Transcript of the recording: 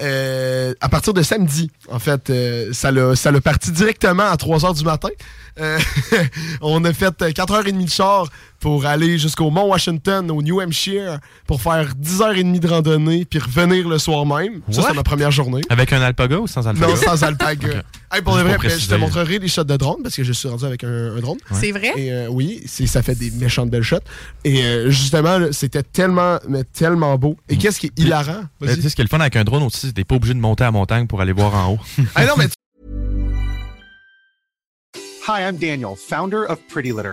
Euh, à partir de samedi, en fait, euh, ça l'a ça l'a parti directement à 3 h du matin. Euh, on a fait 4h30 de char pour aller jusqu'au Mont Washington, au New Hampshire, pour faire 10h30 de randonnée, puis revenir le soir même. Ça, What? c'est ma première journée. Avec un alpaga ou sans alpaga? Non, sans alpaga. Hey, pour de Juste vrai, pour je te montrerai les shots de drone parce que je suis rendu avec un, un drone. C'est vrai? Et euh, oui, ça fait des méchantes belles shots. Et euh, justement, c'était tellement, mais tellement beau. Et qu'est-ce qui est hilarant? Tu sais, ce qui est le fun avec un drone aussi, t'es pas obligé de monter à la montagne pour aller voir en haut. Ah non, mais Hi, I'm Daniel, founder of Pretty Litter.